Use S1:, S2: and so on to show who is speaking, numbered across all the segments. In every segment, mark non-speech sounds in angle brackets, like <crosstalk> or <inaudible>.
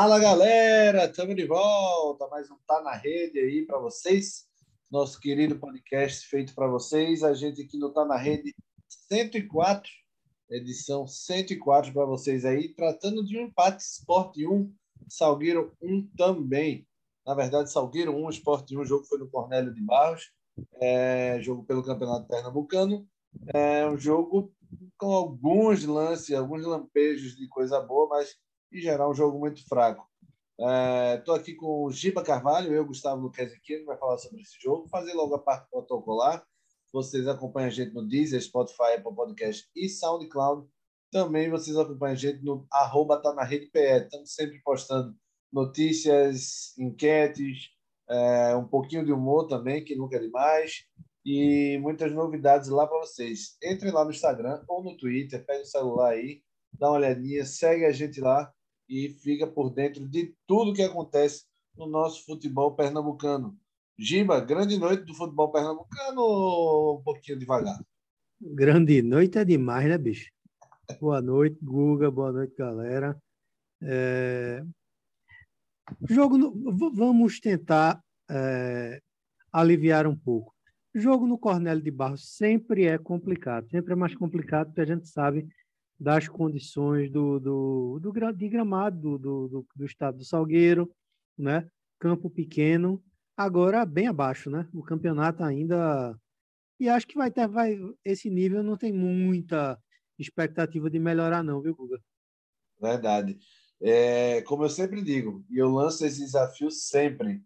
S1: Fala galera, estamos de volta. Mais um Tá na Rede aí para vocês. Nosso querido podcast feito para vocês. A gente aqui no Tá na Rede 104, edição 104 para vocês aí, tratando de um empate Sport 1, Salgueiro 1 também. Na verdade, Salgueiro 1, Sport 1, o jogo foi no Cornélio de Barros, é, jogo pelo Campeonato Pernambucano. É um jogo com alguns lances, alguns lampejos de coisa boa, mas em geral um jogo muito fraco. Estou é, aqui com o Giba Carvalho, eu, Gustavo Luquez aqui, que vai falar sobre esse jogo, fazer logo a parte protocolar. Vocês acompanham a gente no Deezer, Spotify, Apple Podcast e SoundCloud. Também vocês acompanham a gente no arroba tá na rede PE. Estamos sempre postando notícias, enquetes, é, um pouquinho de humor também, que nunca é demais e muitas novidades lá para vocês. Entre lá no Instagram ou no Twitter, pega o celular aí, dá uma olhadinha, segue a gente lá e fica por dentro de tudo que acontece no nosso futebol pernambucano. Giba, grande noite do futebol pernambucano ou um pouquinho devagar?
S2: Grande noite é demais, né, bicho? Boa noite, Guga, boa noite, galera. É... Jogo no... Vamos tentar é... aliviar um pouco. Jogo no Cornélio de Barros sempre é complicado, sempre é mais complicado porque a gente sabe das condições do, do, do de gramado do, do, do, estado do Salgueiro, né? Campo pequeno, agora bem abaixo, né? O campeonato ainda e acho que vai ter vai esse nível não tem muita expectativa de melhorar não, viu, Guga?
S1: Verdade. É, como eu sempre digo, e eu lanço esse desafio sempre.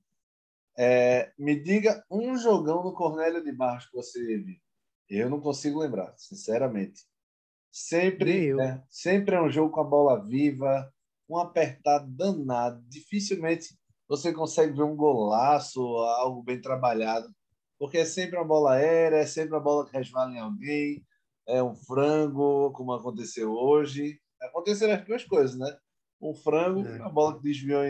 S1: É, me diga um jogão no Cornélio de Barros que você viu. Eu não consigo lembrar, sinceramente. Sempre, né, sempre é um jogo com a bola viva, um apertado danado. Dificilmente você consegue ver um golaço, algo bem trabalhado, porque é sempre uma bola aérea, é sempre uma bola que resvala em alguém, é um frango, como aconteceu hoje. Aconteceram as duas coisas, né? Um frango, é. uma bola que desviou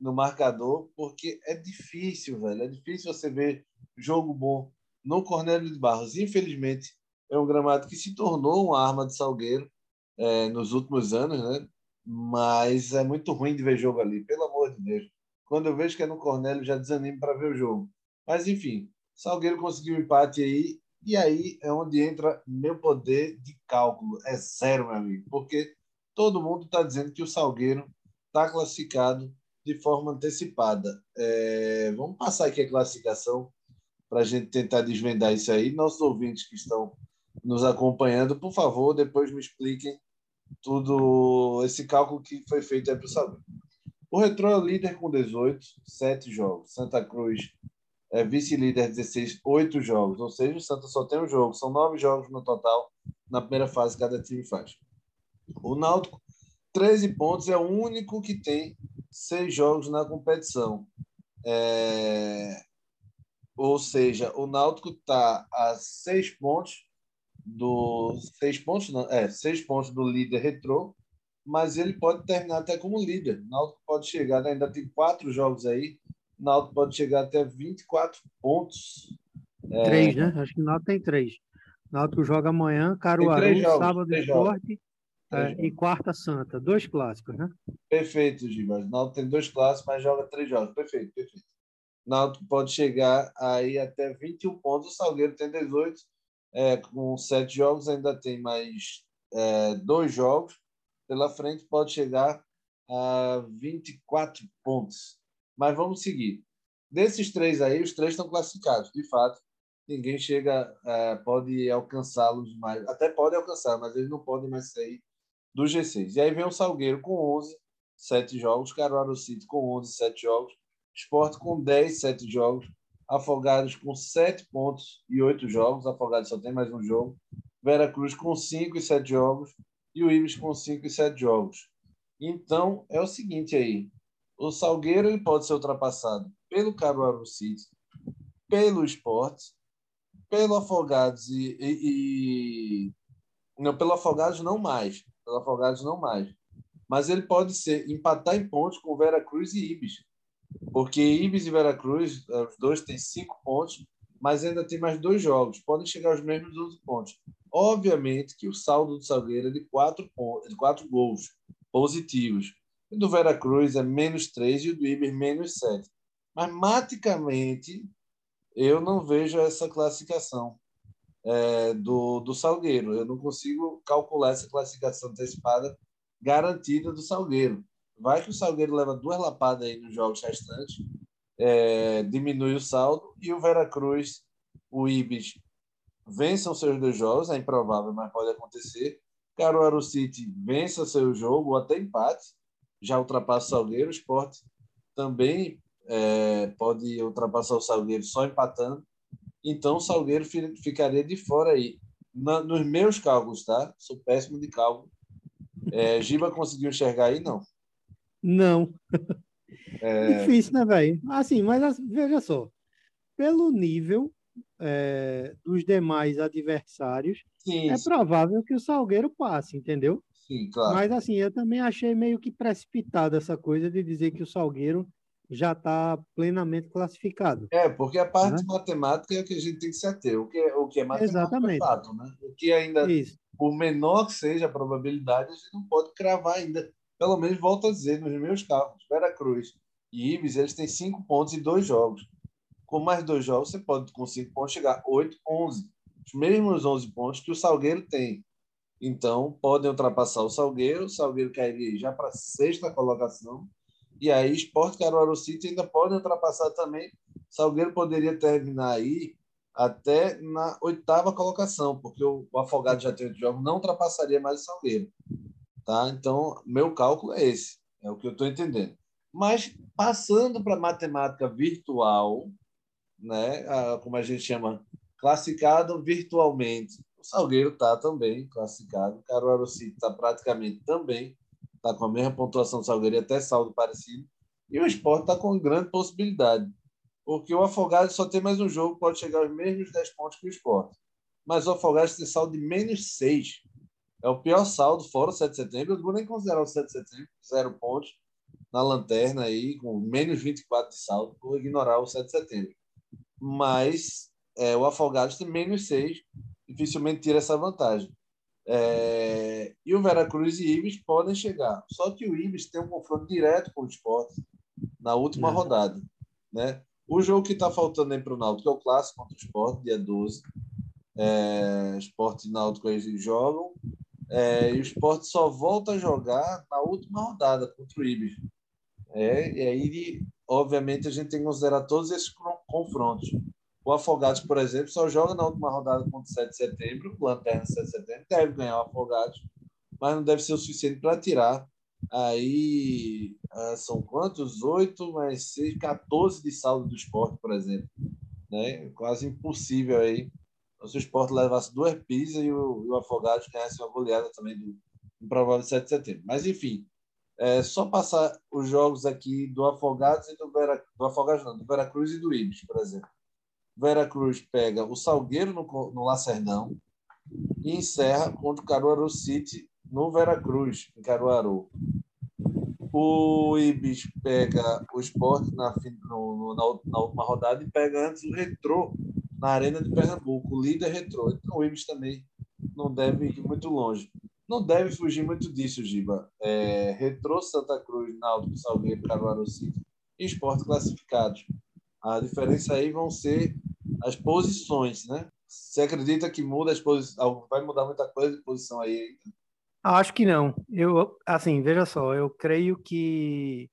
S1: no marcador, porque é difícil, velho. É difícil você ver jogo bom no Cornélio de Barros. Infelizmente, é um gramado que se tornou uma arma de Salgueiro é, nos últimos anos, né? Mas é muito ruim de ver jogo ali, pelo amor de Deus. Quando eu vejo que é no Cornélio, já desanimo para ver o jogo. Mas, enfim, Salgueiro conseguiu um empate aí, e aí é onde entra meu poder de cálculo. É zero, meu amigo, porque todo mundo está dizendo que o Salgueiro está classificado de forma antecipada. É, vamos passar aqui a classificação para a gente tentar desvendar isso aí. Nossos ouvintes que estão nos acompanhando, por favor, depois me expliquem tudo esse cálculo que foi feito aí para Salgueiro. O Retrô é líder com 18, 7 jogos. Santa Cruz é vice-líder 16, 8 jogos. Ou seja, o Santa só tem um jogo. São 9 jogos no total na primeira fase cada time faz. O Náutico, 13 pontos, é o único que tem seis jogos na competição. É... Ou seja, o Náutico está a seis pontos do seis pontos, não, é seis pontos do líder retrô, mas ele pode terminar até como líder. O Náutico pode chegar, né? ainda tem quatro jogos aí. O Náutico pode chegar até 24 pontos.
S2: É, três, né? Acho que o Náutico tem três. O Náutico joga amanhã, Caruaru, jogos, sábado esporte é, e quarta Santa, dois clássicos, né?
S1: Perfeito, Gibas. O Náutico tem dois clássicos, mas joga três jogos. Perfeito, perfeito. O Náutico pode chegar aí até 21 pontos. O Salgueiro tem 18, é, com sete jogos, ainda tem mais é, dois jogos. Pela frente pode chegar a 24 pontos. Mas vamos seguir. Desses três aí, os três estão classificados. De fato, ninguém chega, é, pode alcançá-los mais. Até pode alcançar, mas eles não podem mais sair do G6. E aí vem o Salgueiro com 11, 7 jogos, Caruaru City com 11, 7 jogos, Sport com 10, 7 jogos, Afogados com 7 pontos e 8 jogos, Afogados só tem mais um jogo, Vera Cruz com 5 e 7 jogos e o Ibis com 5 e 7 jogos. Então, é o seguinte aí, o Salgueiro pode ser ultrapassado pelo Caruaru City, pelo Sport, pelo Afogados e, e, e... não pelo Afogados não mais, pelo Afogados não mais. Mas ele pode ser empatar em pontos com Vera Cruz e Ibis. Porque Ibis e Vera Cruz, eh, os dois têm cinco pontos, mas ainda tem mais dois jogos. Podem chegar aos mesmos 12 pontos. Obviamente que o saldo do Salgueiro é de quatro, pontos, de quatro gols positivos. O do Veracruz é menos 3 e o do Ibis menos 7. Mas, maticamente, eu não vejo essa classificação é, do, do Salgueiro. Eu não consigo calcular essa classificação antecipada garantida do Salgueiro. Vai que o Salgueiro leva duas lapadas aí nos jogos restantes, é, diminui o saldo, e o Veracruz, o Ibis, vençam seus dois jogos, é improvável, mas pode acontecer. Caruaru City vença seu jogo, ou até empate, já ultrapassa o Salgueiro. O Sport também é, pode ultrapassar o Salgueiro só empatando. Então, o Salgueiro ficaria de fora aí. Na, nos meus cálculos, tá? Sou péssimo de cálculo. É, Giba conseguiu enxergar aí? Não.
S2: Não. É... <laughs> Difícil, né, velho? Assim, mas assim, veja só. Pelo nível é, dos demais adversários, sim, é sim. provável que o Salgueiro passe, entendeu?
S1: Sim, claro.
S2: Mas assim, eu também achei meio que precipitado essa coisa de dizer que o Salgueiro já está plenamente classificado.
S1: É, porque a parte né? matemática é o que a gente tem que se ater. O que é, o que é matemática é Exatamente. é fato, né? O que ainda, Isso. por menor que seja a probabilidade, a gente não pode cravar ainda. Pelo menos, volto a dizer, nos meus cálculos, Veracruz e Ibis, eles têm cinco pontos em dois jogos. Com mais dois jogos, você pode, com cinco pontos, chegar a oito, onze. Os mesmos onze pontos que o Salgueiro tem. Então, podem ultrapassar o Salgueiro. O Salgueiro cairia já para sexta colocação e aí, Sport Caruaru City ainda pode ultrapassar também. Salgueiro poderia terminar aí até na oitava colocação, porque o, Afogado já tem oito jogos, não ultrapassaria mais o Salgueiro. Tá? Então, meu cálculo é esse, é o que eu estou entendendo. Mas, passando para matemática virtual, né, como a gente chama, classificado virtualmente, o Salgueiro está também classificado, o Caruaru City está praticamente também está com a mesma pontuação do Salgueiro e até saldo parecido. E o esporte está com grande possibilidade, porque o Afogados só tem mais um jogo, pode chegar aos mesmos 10 pontos que o esporte. Mas o Afogados tem saldo de menos 6. É o pior saldo fora o 7 de setembro. Eu não vou nem considerar o 7 de setembro, zero pontos na lanterna aí, com menos 24 de saldo, vou ignorar o 7 de setembro. Mas é, o Afogados tem menos 6, dificilmente tira essa vantagem. É, e o Veracruz e Ibis podem chegar. Só que o Ibis tem um confronto direto com o esporte na última uhum. rodada. Né? O jogo que está faltando aí para o Náutico é o clássico contra o esporte, dia 12. É, esporte e Náutico eles jogam. É, e o esporte só volta a jogar na última rodada contra o Ibis. É, e aí, obviamente, a gente tem que considerar todos esses confrontos. O Afogados, por exemplo, só joga na última rodada contra o 7 de setembro, Lanterna 7 de setembro, deve ganhar o Afogados, mas não deve ser o suficiente para tirar. Aí ah, são quantos? 8 mais 6, 14 de saldo do esporte, por exemplo. Né? Quase impossível aí. Se o esporte levasse duas pisas e o, o Afogados ganhasse uma goleada também do improvável 7 de setembro. Mas enfim, é só passar os jogos aqui do Afogados e do Vera, do Afogados não, do Veracruz e do Ibis, por exemplo. Veracruz pega o Salgueiro no, no Lacerdão e encerra contra o Caruaru City no Veracruz, em Caruaru. O Ibis pega o esporte na, no, na, na, última rodada e pega antes o Retrô na Arena de Pernambuco, líder Retrô. Então o Ibis também não deve ir muito longe. Não deve fugir muito disso, Giba. É, Retrô, Santa Cruz, Náutico, Salgueiro, Caruaru City e esporte classificados. A diferença aí vão ser as posições, né? Você acredita que muda as posições? Vai mudar muita coisa de posição aí?
S2: Acho que não. Eu, assim, veja só, eu creio que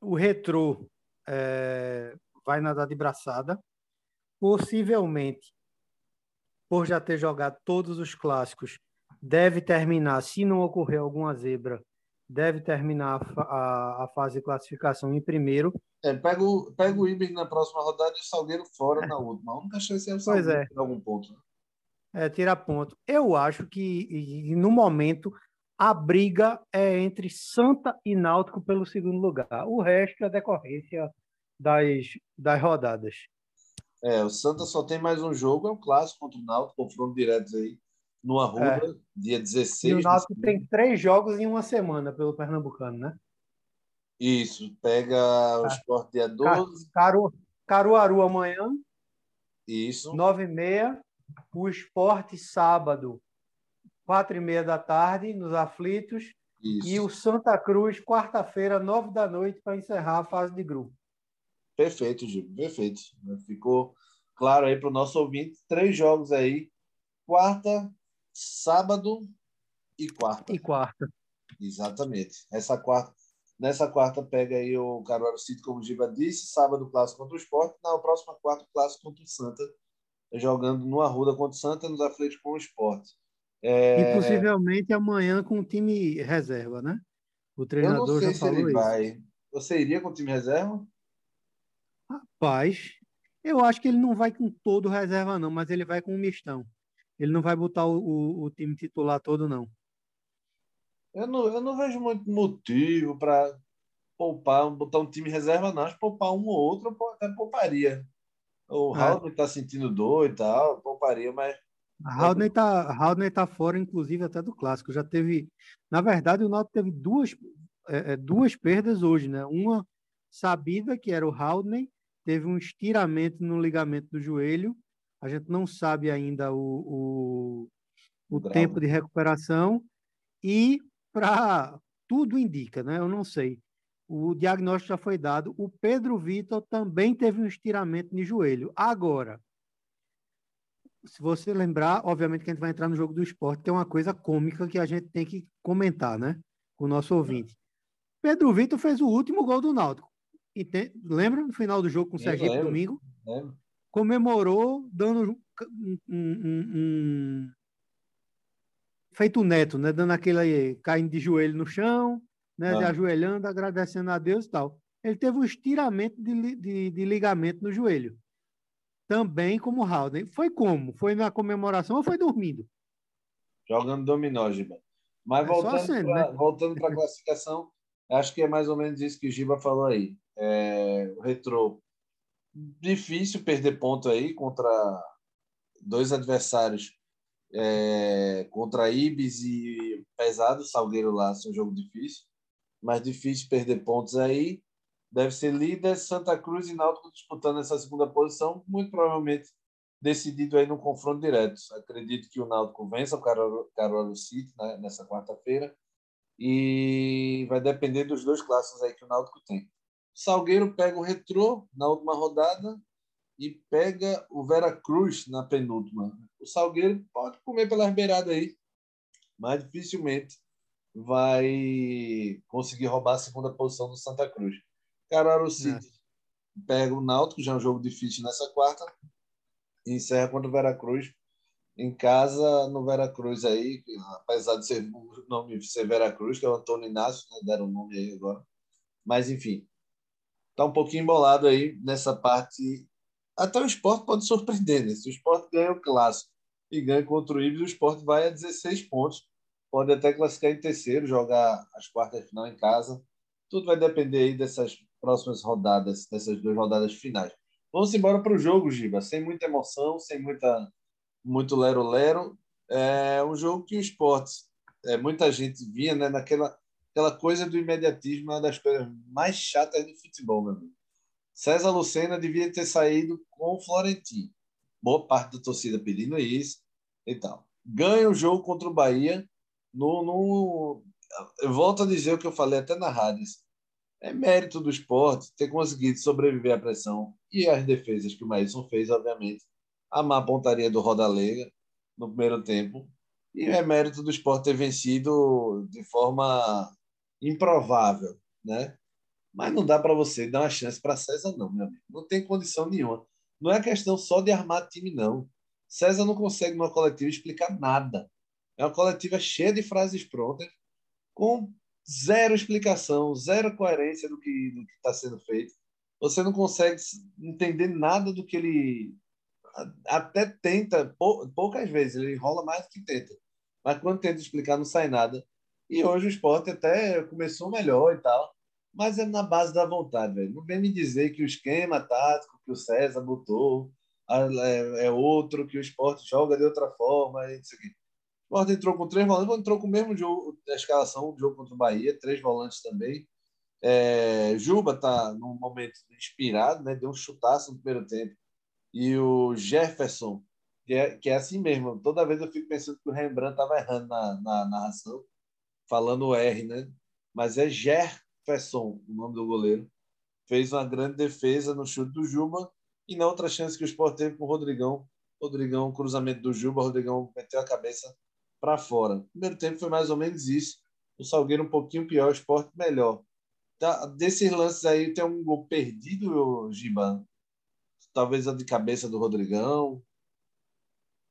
S2: o retrô é, vai nadar de braçada. Possivelmente, por já ter jogado todos os clássicos, deve terminar, se não ocorrer alguma zebra, deve terminar a, a, a fase de classificação em primeiro
S1: é, pega o, pega o Ibis na próxima rodada e o Salgueiro fora na última. A única chance é o Salgueiro pois é. tirar algum ponto. Né?
S2: É, tirar ponto. Eu acho que, no momento, a briga é entre Santa e Náutico pelo segundo lugar. O resto é decorrência das, das rodadas.
S1: É, o Santa só tem mais um jogo, é um clássico contra o Náutico, confronto direto aí no Arruda, é. dia 16. E
S2: o Náutico tem três jogos em uma semana pelo Pernambucano, né?
S1: Isso, pega o tá. esporte dia 12.
S2: Caru, Caruaru amanhã.
S1: Isso.
S2: 9 e meia. O esporte sábado, 4 e meia da tarde, nos aflitos. Isso. E o Santa Cruz, quarta-feira, nove da noite, para encerrar a fase de grupo.
S1: Perfeito, Gil. Perfeito. Ficou claro aí para o nosso ouvinte. Três jogos aí. Quarta, sábado e quarta.
S2: E quarta.
S1: Exatamente. Essa quarta, nessa quarta pega aí o Caruaru City, como o Giba disse, sábado clássico contra o Sport, na próxima quarta clássico contra o Santa, jogando no Arruda contra o Santa, nos aflitos com o Sport.
S2: É... E possivelmente amanhã com o time reserva, né? O treinador Eu não sei já
S1: se ele
S2: isso.
S1: vai. Você iria com o time reserva?
S2: Rapaz, eu acho que ele não vai com todo reserva, não, mas ele vai com um mistão. Ele não vai botar o, o, o time titular todo, não.
S1: Eu não, eu não vejo muito motivo para poupar, botar um time reserva, não. Acho que poupar um ou outro, eu até pouparia. O é. está sentindo dor e tal, pouparia, mas.
S2: Haldner está tá fora, inclusive, até do clássico. Já teve. Na verdade, o Náutico teve duas, é, é, duas perdas hoje, né? Uma sabida, que era o Haldner, teve um estiramento no ligamento do joelho. A gente não sabe ainda o, o, o tempo de recuperação. E para tudo indica, né? Eu não sei. O diagnóstico já foi dado. O Pedro Vitor também teve um estiramento de joelho. Agora, se você lembrar, obviamente que a gente vai entrar no jogo do esporte, que é uma coisa cômica que a gente tem que comentar, né? Com o nosso ouvinte. Pedro Vitor fez o último gol do Náutico. Lembra no final do jogo com o Sergipe domingo? Lembro. Comemorou dando um, um, um, feito o neto, né? Dando aquele caindo de joelho no chão, né? Ah. ajoelhando, agradecendo a Deus e tal. Ele teve um estiramento de, de, de ligamento no joelho. Também como o Haldane. Foi como? Foi na comemoração ou foi dormindo?
S1: Jogando dominó, Giba. Mas é voltando para né? a classificação, acho que é mais ou menos isso que o Giba falou aí. É, o Retrô, difícil perder ponto aí contra dois adversários é, contra Ibis e Pesado, Salgueiro lá, é um jogo difícil, mas difícil perder pontos aí. Deve ser líder, Santa Cruz e Náutico disputando essa segunda posição, muito provavelmente decidido aí no confronto direto. Acredito que o Náutico vença o Caruaru City né, nessa quarta-feira e vai depender dos dois clássicos aí que o Náutico tem. Salgueiro pega o Retrô na última rodada e pega o Vera Cruz na penúltima o Salgueiro pode comer pelas beiradas aí, mas dificilmente vai conseguir roubar a segunda posição do Santa Cruz. Caruaru City é. pega o Náutico, já é um jogo difícil nessa quarta, e encerra contra o Veracruz em casa no Veracruz aí, apesar de ser o nome ser Veracruz, que é o Antônio Inácio, né, deram o nome aí agora. Mas enfim, tá um pouquinho embolado aí nessa parte. Até o esporte pode surpreender, né? Se o esporte ganha o clássico e ganha contra o Ibis, o esporte vai a 16 pontos. Pode até classificar em terceiro, jogar as quartas de final em casa. Tudo vai depender aí dessas próximas rodadas, dessas duas rodadas finais. Vamos embora para o jogo, Giba, sem muita emoção, sem muita, muito lero-lero. É um jogo que o esporte, é, muita gente vinha né, naquela aquela coisa do imediatismo, uma das coisas mais chatas do futebol, meu amigo. César Lucena devia ter saído com o Florentino. Boa parte da torcida pedindo isso e tal. Ganha o jogo contra o Bahia. No, no, eu volto a dizer o que eu falei até na rádio. É mérito do esporte ter conseguido sobreviver à pressão e às defesas que o Maílson fez, obviamente. A má pontaria do Rodalega no primeiro tempo. E é mérito do esporte ter vencido de forma improvável, né? Mas não dá para você dar uma chance para César, não, meu amigo. Não tem condição nenhuma. Não é questão só de armar time, não. César não consegue, numa coletiva, explicar nada. É uma coletiva cheia de frases prontas, com zero explicação, zero coerência do que está sendo feito. Você não consegue entender nada do que ele até tenta, poucas vezes, ele enrola mais do que tenta. Mas quando tenta explicar, não sai nada. E hoje o esporte até começou melhor e tal, mas é na base da vontade, velho. Não vem me dizer que o esquema tático que o César botou é, é outro, que o esporte joga de outra forma. E isso aqui. O esporte entrou com três volantes, entrou com o mesmo jogo, a escalação do jogo contra o Bahia, três volantes também. É, Juba está num momento inspirado, né? deu um chutaço no primeiro tempo. E o Jefferson, que é, que é assim mesmo, toda vez eu fico pensando que o Rembrandt estava errando na, na narração. Falando R, né? Mas é Jefferson, o nome do goleiro. Fez uma grande defesa no chute do Juba e na outra chance que o Sport teve com o Rodrigão. Rodrigão, cruzamento do Juba, Rodrigão meteu a cabeça para fora. Primeiro tempo foi mais ou menos isso. O Salgueiro um pouquinho pior, o Sport melhor. Tá, desses lances aí tem um gol perdido, Giba? Talvez a de cabeça do Rodrigão.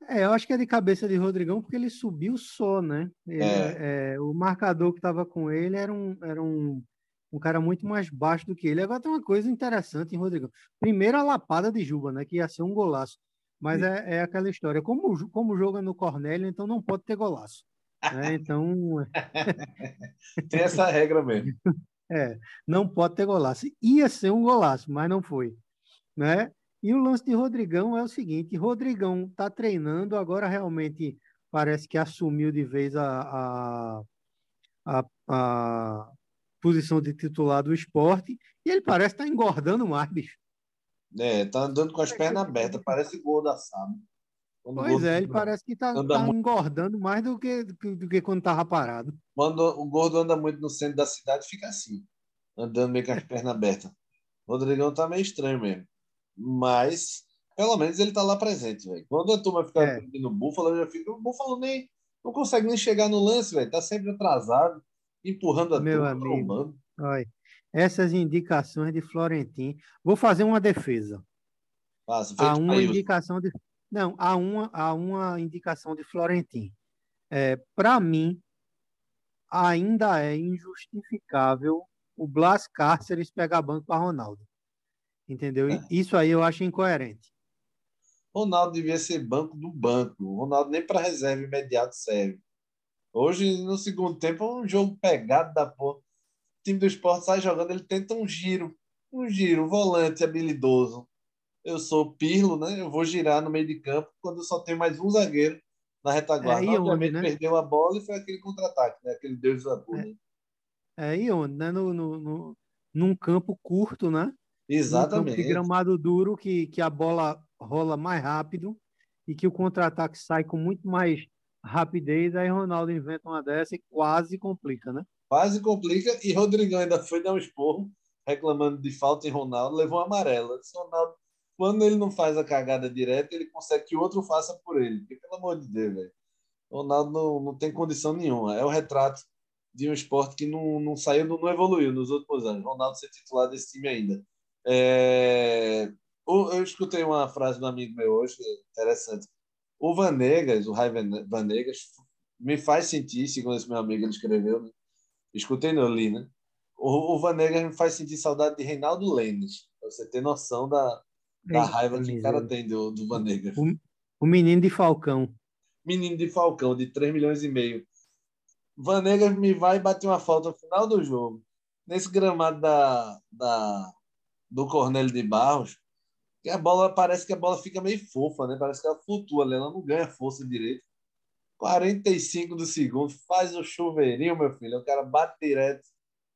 S2: É, eu acho que é de cabeça de Rodrigão porque ele subiu só, né? Ele, é. É, o marcador que estava com ele era, um, era um, um cara muito mais baixo do que ele. Agora tem uma coisa interessante em Rodrigão. Primeiro a lapada de Juba, né? Que ia ser um golaço. Mas é, é aquela história. Como, como joga no Cornélio, então não pode ter golaço. Né? <laughs> Então.
S1: tem essa regra mesmo. <laughs>
S2: É, não pode ter golaço. Ia ser um golaço, mas não foi. Né? E o lance de Rodrigão é o seguinte: Rodrigão está treinando, agora realmente parece que assumiu de vez a, a, a, a posição de titular do esporte, e ele parece estar tá engordando mais, bicho.
S1: É, tá andando com as pernas abertas, parece gol da Sábio.
S2: Pois é, ele parece que está tá engordando mais do que, do, que quando estava parado.
S1: Quando o gordo anda muito no centro da cidade, fica assim, andando meio com as pernas abertas. O Rodrigão tá meio estranho mesmo. Mas, pelo menos, ele tá lá presente, velho. Quando a turma fica é. no Búfalo, eu já fico. O Búfalo nem, não consegue nem chegar no lance, velho. Tá sempre atrasado, empurrando a
S2: Meu turma, amigo, olha, essas indicações de Florentin. Vou fazer uma defesa.
S1: Passa,
S2: há uma indicação de não, há uma, há uma indicação de Florentin. É, Para mim, ainda é injustificável o Blas Cáceres pegar banco para Ronaldo. Entendeu? Isso aí eu acho incoerente.
S1: Ronaldo devia ser banco do banco. Ronaldo nem para reserva imediato serve. Hoje, no segundo tempo, é um jogo pegado da porra. O time do esporte sai jogando, ele tenta um giro. Um giro, um volante habilidoso eu sou Pirlo, né? Eu vou girar no meio de campo quando só tem mais um zagueiro na retaguarda. É, Obviamente onde, né? perdeu a bola e foi aquele contra-ataque, né? Aquele Deus da porra.
S2: É, é e onde, né? No, no, no, num campo curto, né?
S1: Exatamente.
S2: Num campo de gramado duro que, que a bola rola mais rápido e que o contra-ataque sai com muito mais rapidez, aí Ronaldo inventa uma dessa e quase complica, né?
S1: Quase complica e Rodrigão ainda foi dar um esporro reclamando de falta em Ronaldo, levou um amarelo. Disse, Ronaldo quando ele não faz a cagada direta, ele consegue que o outro faça por ele. Porque, pelo amor de Deus, velho. Ronaldo não, não tem condição nenhuma. É o retrato de um esporte que não, não saiu, não evoluiu nos últimos anos. Ronaldo ser titular desse time ainda. É... Eu escutei uma frase do amigo meu hoje, interessante. O Vanegas, o Rai Vanegas, me faz sentir, segundo esse meu amigo, ele escreveu, né? escutei no li, né? O, o Vanegas me faz sentir saudade de Reinaldo Lênis, pra você ter noção da, da raiva que o cara tem do, do Vanega.
S2: O, o menino de Falcão.
S1: Menino de Falcão, de 3 milhões e meio. Vanega me vai bater uma falta no final do jogo. Nesse gramado da, da, do Cornélio de Barros, que a bola parece que a bola fica meio fofa, né? Parece que ela flutua, ela não ganha força direito. 45 do segundo, faz o chuveirinho, meu filho. O cara bate direto,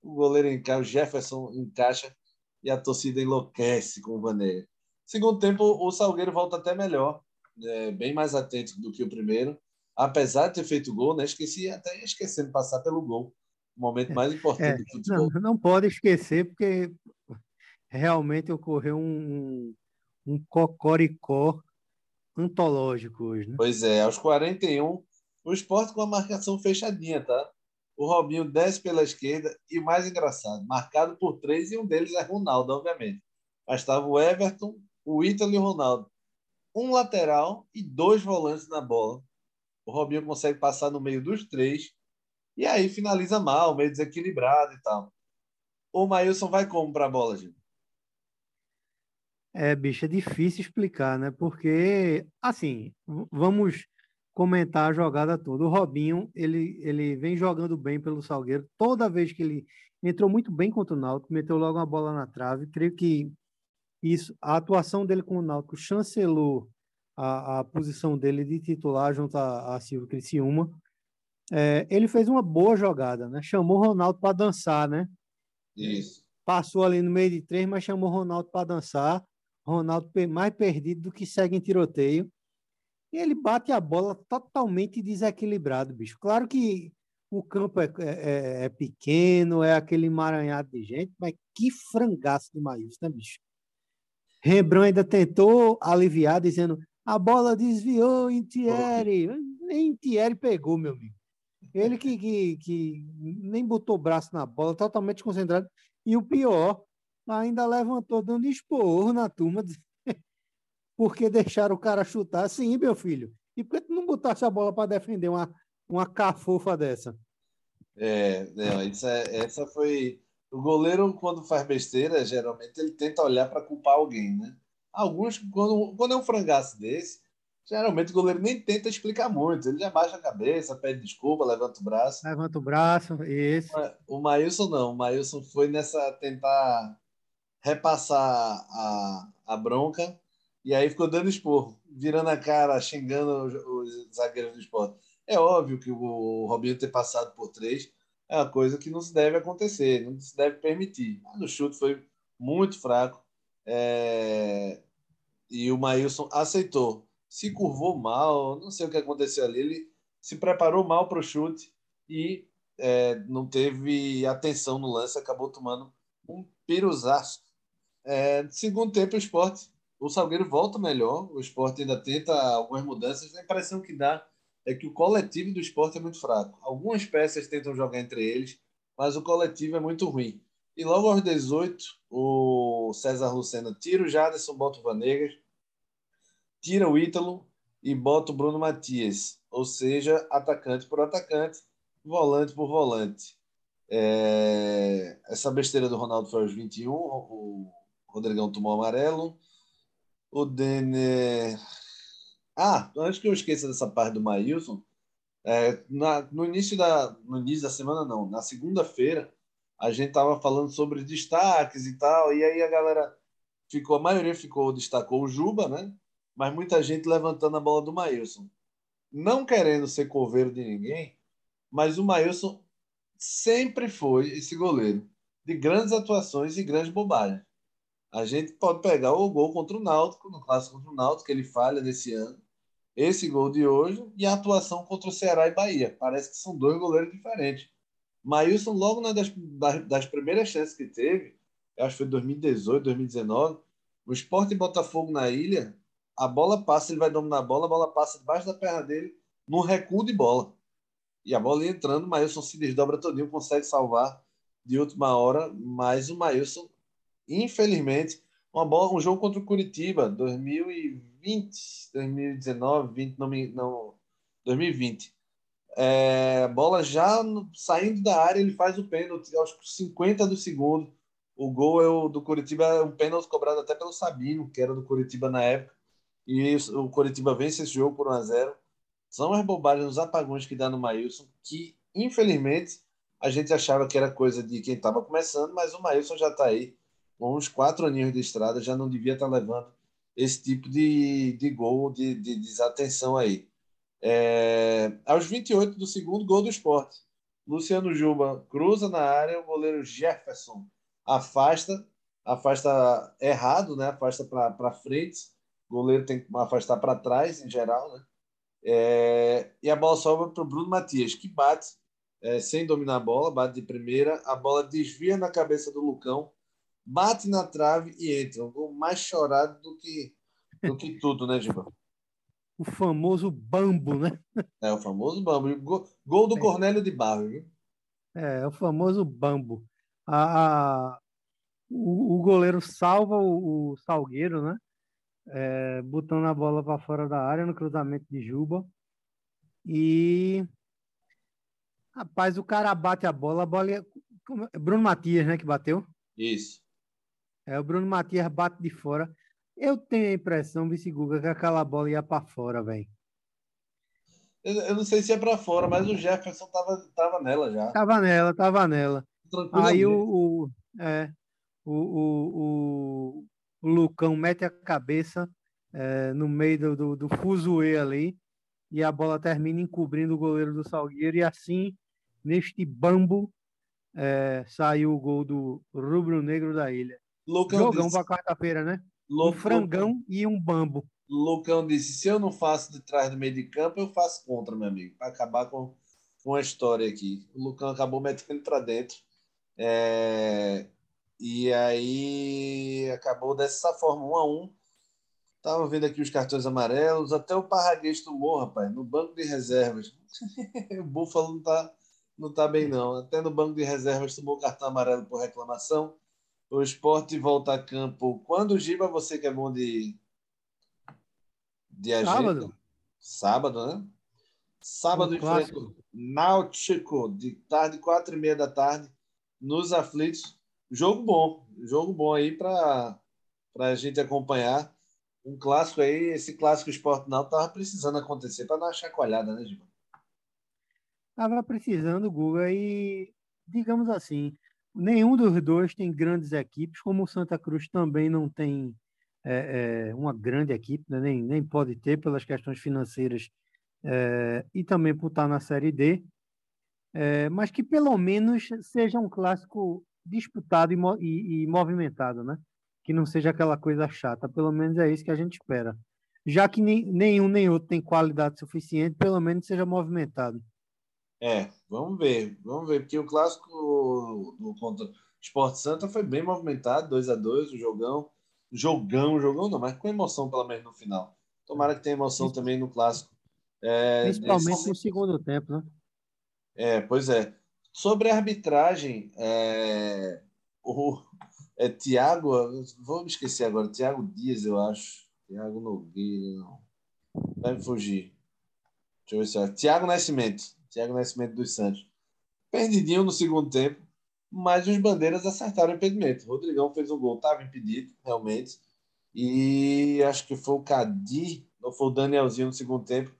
S1: o goleiro encaixa, o Jefferson encaixa e a torcida enlouquece com o Vanega. Segundo tempo, o Salgueiro volta até melhor, é, bem mais atento do que o primeiro. Apesar de ter feito gol, né? Esqueci até esquecendo de passar pelo gol. O momento mais importante é, do futebol.
S2: Não, não pode esquecer, porque realmente ocorreu um, um cocoricó antológico hoje. Né?
S1: Pois é, aos 41, o esporte com a marcação fechadinha, tá? O Robinho desce pela esquerda e mais engraçado, marcado por três, e um deles é Ronaldo, obviamente. Mas estava o Everton, o Ítalo e o Ronaldo. Um lateral e dois volantes na bola. O Robinho consegue passar no meio dos três e aí finaliza mal, meio desequilibrado e tal. O Maílson vai como para a bola, gente?
S2: É, bicho, é difícil explicar, né? Porque, assim, vamos comentar a jogada toda. O Robinho, ele, ele vem jogando bem pelo Salgueiro. Toda vez que ele entrou muito bem contra o Náutico, meteu logo uma bola na trave. Creio que isso, a atuação dele com o Náutico chancelou a, a posição dele de titular junto a, a Silvio Criciúma. É, ele fez uma boa jogada, né? Chamou o Ronaldo para dançar, né?
S1: Isso.
S2: Passou ali no meio de três, mas chamou o Ronaldo para dançar. Ronaldo mais perdido do que segue em tiroteio. E ele bate a bola totalmente desequilibrado, bicho. Claro que o campo é, é, é, pequeno, é aquele emaranhado de gente, mas que frangaço de Maílson, né, bicho? Rembrandt ainda tentou aliviar, dizendo a bola desviou em Thierry. Nem Thierry pegou, meu amigo. Ele que, que, que nem botou o braço na bola, totalmente concentrado. E o pior, ainda levantou dando esporro na turma, <laughs> porque deixaram o cara chutar. Sim, meu filho. E por que tu não botasse a bola para defender uma, uma cafofa dessa?
S1: É, não, isso é, essa foi. O goleiro, quando faz besteira, geralmente ele tenta olhar para culpar alguém, né? Alguns, quando, quando é um frangaço desse, geralmente o goleiro nem tenta explicar muito. Ele já baixa a cabeça, pede desculpa, levanta o braço.
S2: Levanta o braço, isso.
S1: O Maílson não. O Maílson foi nessa tentar repassar a, a bronca e aí ficou dando esporro, virando a cara, xingando os, os zagueiros do esporte. É óbvio que o Robinho ter passado por três é uma coisa que não se deve acontecer, não se deve permitir. Mas o chute foi muito fraco é... e o Maílson aceitou. Se curvou mal, não sei o que aconteceu ali. Ele se preparou mal para o chute e é, não teve atenção no lance, acabou tomando um piruzaço. É, segundo tempo, o esporte, o Salgueiro volta melhor, o esporte ainda tenta algumas mudanças. A impressão que dá é que o coletivo do esporte é muito fraco. Algumas peças tentam jogar entre eles, mas o coletivo é muito ruim. E logo aos 18, o César Lucena tira o Jaderson, bota o Vanegas, tira o Ítalo e bota o Bruno Matias. Ou seja, atacante por atacante, volante por volante. É... Essa besteira do Ronaldo foi aos 21, o Rodrigão tomou amarelo. O Denner ah, antes que eu esqueça dessa parte do Maílson, é, na, no, início da, no início da semana, não, na segunda-feira, a gente tava falando sobre destaques e tal, e aí a galera ficou, a maioria ficou, destacou o Juba, né? Mas muita gente levantando a bola do Maílson. Não querendo ser coveiro de ninguém, mas o Maílson sempre foi esse goleiro de grandes atuações e grandes bobagens. A gente pode pegar o gol contra o Náutico, no clássico contra o Náutico, que ele falha nesse ano esse gol de hoje e a atuação contra o Ceará e Bahia. Parece que são dois goleiros diferentes. Maílson, logo nas das, das, primeiras chances que teve, acho que foi 2018, 2019, o Sport e Botafogo na ilha, a bola passa, ele vai dominar a bola, a bola passa debaixo da perna dele, num recuo de bola. E a bola entrando, o Maílson se desdobra todinho, consegue salvar de última hora, mas o Maílson, infelizmente, uma bola, um jogo contra o Curitiba, 2020, 2019, 20, não, não 2020. É, bola já no, saindo da área, ele faz o pênalti aos 50 do segundo. O gol é o do Curitiba, é um pênalti cobrado até pelo Sabino, que era do Curitiba na época. E o Curitiba vence esse jogo por 1 a 0 São as bobagens, os apagões que dá no Maílson, que infelizmente a gente achava que era coisa de quem estava começando, mas o Maílson já está aí com uns quatro aninhos de estrada, já não devia estar levando esse tipo de, de gol, de, de desatenção aí. É, aos 28 do segundo, gol do esporte. Luciano Juba cruza na área, o goleiro Jefferson afasta, afasta errado, né? afasta para frente. O goleiro tem que afastar para trás, em geral. Né? É, e a bola sobra para o Bruno Matias, que bate é, sem dominar a bola, bate de primeira. A bola desvia na cabeça do Lucão bate na trave e entra. Um gol mais chorado do que, do que tudo, né, Giba?
S2: O famoso bambo, né?
S1: É, o famoso bambo. Gol, gol do é. Cornélio de Barro, viu?
S2: É, o famoso bambo. A, a o, o, goleiro salva o, o Salgueiro, né? É, botando a bola para fora da área no cruzamento de Juba. E rapaz, o cara bate a bola, a bola é... Bruno Matias, né, que bateu?
S1: Isso.
S2: É, o Bruno Matias bate de fora. Eu tenho a impressão, Vice Guga, que aquela bola ia para fora, velho.
S1: Eu, eu, não sei se é para fora, mas o Jefferson tava, tava nela já.
S2: Tava nela, tava nela. Aí o, o, é, o, o, o, Lucão mete a cabeça é, no meio do, do, do fuzuê ali e a bola termina encobrindo o goleiro do Salgueiro e assim, neste bambo, é, saiu o gol do Rubro Negro da Ilha. Lucão Jogão para quarta-feira, né? Um frangão e um bambo.
S1: Lucão disse: se eu não faço de trás do meio de campo, eu faço contra, meu amigo, para acabar com, com a história aqui. O Lucão acabou <laughs> metendo para dentro. É, e aí acabou dessa forma, um a um. Tava vendo aqui os cartões amarelos, até o Parraguês tomou, rapaz, no banco de reservas. <laughs> o Búfalo não tá, não tá bem, não. Até no banco de reservas tomou cartão amarelo por reclamação. O esporte volta a campo. Quando, Giba, você que é bom de, de agenda? Sábado. Sábado, né? Sábado em frente Náutico, de tarde, quatro e meia da tarde, nos aflitos. Jogo bom, jogo bom aí para a gente acompanhar. Um clássico aí, esse clássico esporte não estava precisando acontecer para dar uma chacoalhada, né, Gilmar?
S2: Estava precisando, Guga, e digamos assim, nenhum dos dois tem grandes equipes, como o Santa Cruz também não tem é, é, uma grande equipe, né? nem, nem pode ter pelas questões financeiras é, e também por estar na Série D, é, mas que pelo menos seja um clássico disputado e, e, e, movimentado, né? Que não seja aquela coisa chata, pelo menos é isso que a gente espera. Já que nem, nenhum nem outro tem qualidade suficiente, pelo menos seja movimentado.
S1: É, vamos ver, vamos ver, porque o clássico do contra o Sport Santa foi bem movimentado, 2 a 2 o jogão, jogão, jogão não, mas com emoção pelo menos no final. Tomara que tenha emoção também no clássico
S2: é, Principalmente no segundo tempo, né?
S1: É, pois é. Sobre a arbitragem, é, o é, Tiago, vou me esquecer agora, Tiago Dias, eu acho. Tiago Nogueira, não. Vai me fugir. Deixa eu ver se é. Tiago Nascimento. Tiago Nascimento dos Santos. Perdidinho no segundo tempo, mas os bandeiras acertaram o impedimento. O Rodrigão fez um gol, estava impedido, realmente. E acho que foi o Cadir, não foi o Danielzinho no segundo tempo,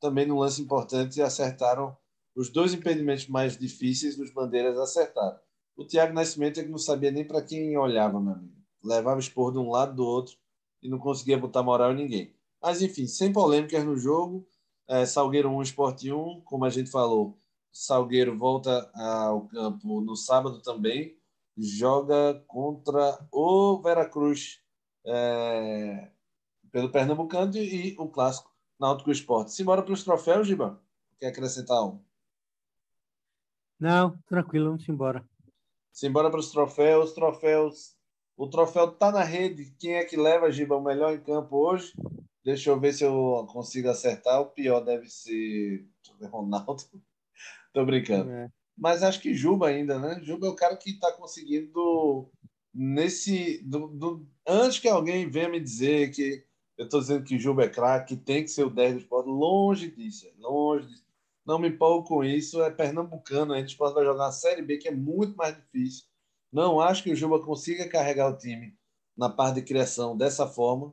S1: também num lance importante acertaram os dois impedimentos mais difíceis dos bandeiras acertaram. O Thiago Nascimento é que não sabia nem para quem olhava, meu amigo. Levava expor de um lado do outro e não conseguia botar moral em ninguém. Mas enfim, sem polêmicas no jogo. É, Salgueiro 1, Esporte 1, como a gente falou, Salgueiro volta ao campo no sábado também. Joga contra o Veracruz é, pelo Pernambucano e o clássico Náutico Esporte. Simbora para os troféus, Giba? Quer acrescentar um?
S2: Não, tranquilo, vamos embora.
S1: Simbora para os troféus. Troféus. O troféu está na rede. Quem é que leva, Giba, o melhor em campo hoje? Deixa eu ver se eu consigo acertar. O pior deve ser <laughs> Ronaldo. Tô brincando. É. Mas acho que Juba ainda, né? Juba é o cara que está conseguindo nesse. Do, do, antes que alguém venha me dizer que eu estou dizendo que Juba é craque, tem que ser o 10 do esporte. Longe disso, longe disso. Não me empolgo com isso. É pernambucano, a gente esporte vai jogar a Série B, que é muito mais difícil. Não acho que o Juba consiga carregar o time na parte de criação dessa forma,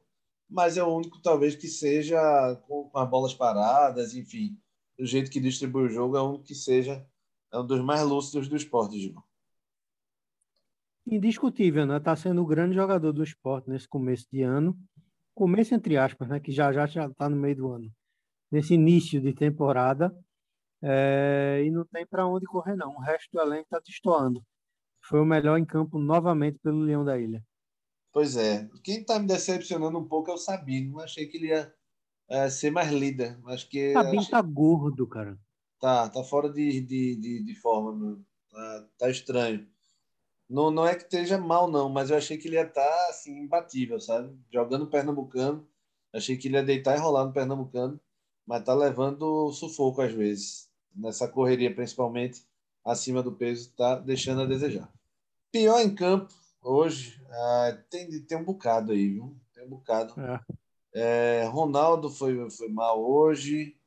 S1: mas é o único, talvez, que seja com, com as bolas paradas, enfim. Do jeito que distribui o jogo, é único que seja é um dos mais lúcidos do esporte, Juba.
S2: Indiscutível, né? Está sendo o grande jogador do esporte nesse começo de ano começo entre aspas, né, que já já já está no meio do ano, nesse início de temporada, é, e não tem para onde correr não. O resto do elenco está destoando. Foi o melhor em campo novamente pelo Leão da Ilha.
S1: Pois é. Quem está me decepcionando um pouco é o Sabino. Achei que ele ia é, ser mais líder. Acho que
S2: Sabino
S1: achei...
S2: tá gordo, cara.
S1: Tá, tá fora de, de, de, de forma. Tá, tá estranho. Não, não é que esteja mal, não, mas eu achei que ele ia estar tá, assim, imbatível, sabe? Jogando Pernambucano. Achei que ele ia deitar e rolar no Pernambucano, mas tá levando sufoco às vezes. Nessa correria, principalmente acima do peso, tá deixando a desejar. Pior em campo hoje, ah, tem, tem um bocado aí, viu? Tem um bocado. É. É, Ronaldo foi, foi mal hoje.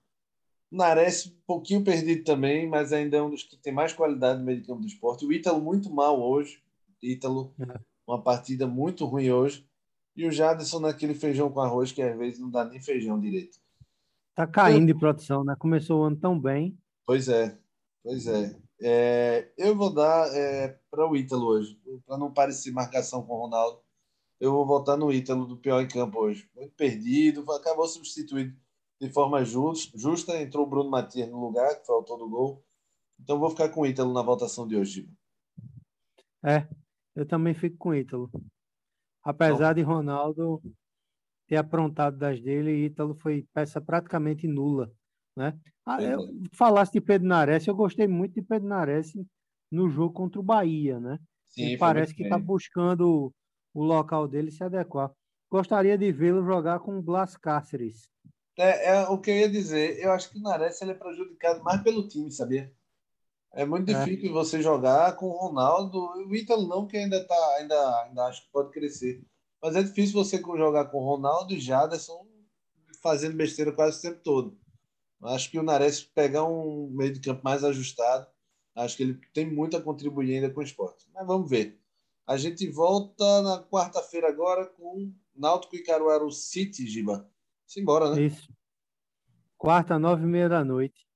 S1: Nares, um pouquinho perdido também, mas ainda é um dos que tem mais qualidade no meio de campo do esporte. O Ítalo, muito mal hoje. Ítalo, é. uma partida muito ruim hoje. E o Jadson naquele feijão com arroz que às vezes não dá nem feijão direito.
S2: Tá caindo de produção, né? Começou o ano tão bem.
S1: Pois é, pois é. É eu vou dar é, para o Ítalo hoje, para não parecer marcação com o Ronaldo. Eu vou votar no Ítalo do pior em campo hoje. Muito perdido, acabou substituído de forma justa. Entrou o Bruno Matias no lugar, que foi o autor do gol. Então vou ficar com o Ítalo na votação de hoje.
S2: É, eu também fico com o Ítalo. Apesar de Ronaldo ter aprontado das dele, Ítalo foi peça praticamente nula Né? Ah, eu, falasse de Pedro Nares, eu gostei muito de Pedro Nares no jogo contra o Bahia, né? Sim, parece que está buscando o local dele se adequar. Gostaria de vê-lo jogar com o Blas Cáceres.
S1: É, é, o que eu ia dizer. Eu acho que o Nares ele é prejudicado mais pelo time, sabia? É muito é. difícil é. você jogar com o Ronaldo. O Ítalo não, que ainda tá, ainda, ainda acho que pode crescer. Mas é difícil você jogar com o Ronaldo e Jaderson fazendo besteira quase o tempo todo. Acho que o Nares pegar um meio de campo mais ajustado, acho que ele tem muito a contribuir ainda com o esporte. Mas vamos ver. A gente volta na quarta-feira agora com Náutico e Caruaru City, Giba. Simbora, né?
S2: Isso. Quarta, nove e meia da noite.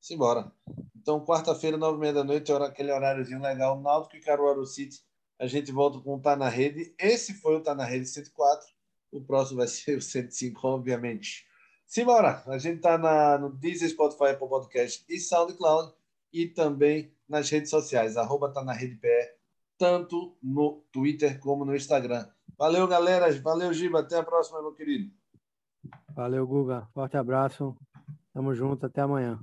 S1: Simbora. Então, quarta-feira, nove e meia da noite, aquele horáriozinho legal. Náutico e Caruaru City. A gente volta com o Tá na Rede. Esse foi o Tá na Rede 104. O próximo vai ser o 105, obviamente. Simbora. A gente tá na, no Deezer, Spotify, Apple Podcast e SoundCloud. E também nas redes sociais. Arroba Tá na Rede PR tanto no Twitter como no Instagram. Valeu, galera. Valeu, Giba. Até a próxima, meu querido.
S2: Valeu, Guga. Forte abraço. Tamo junto. Até amanhã.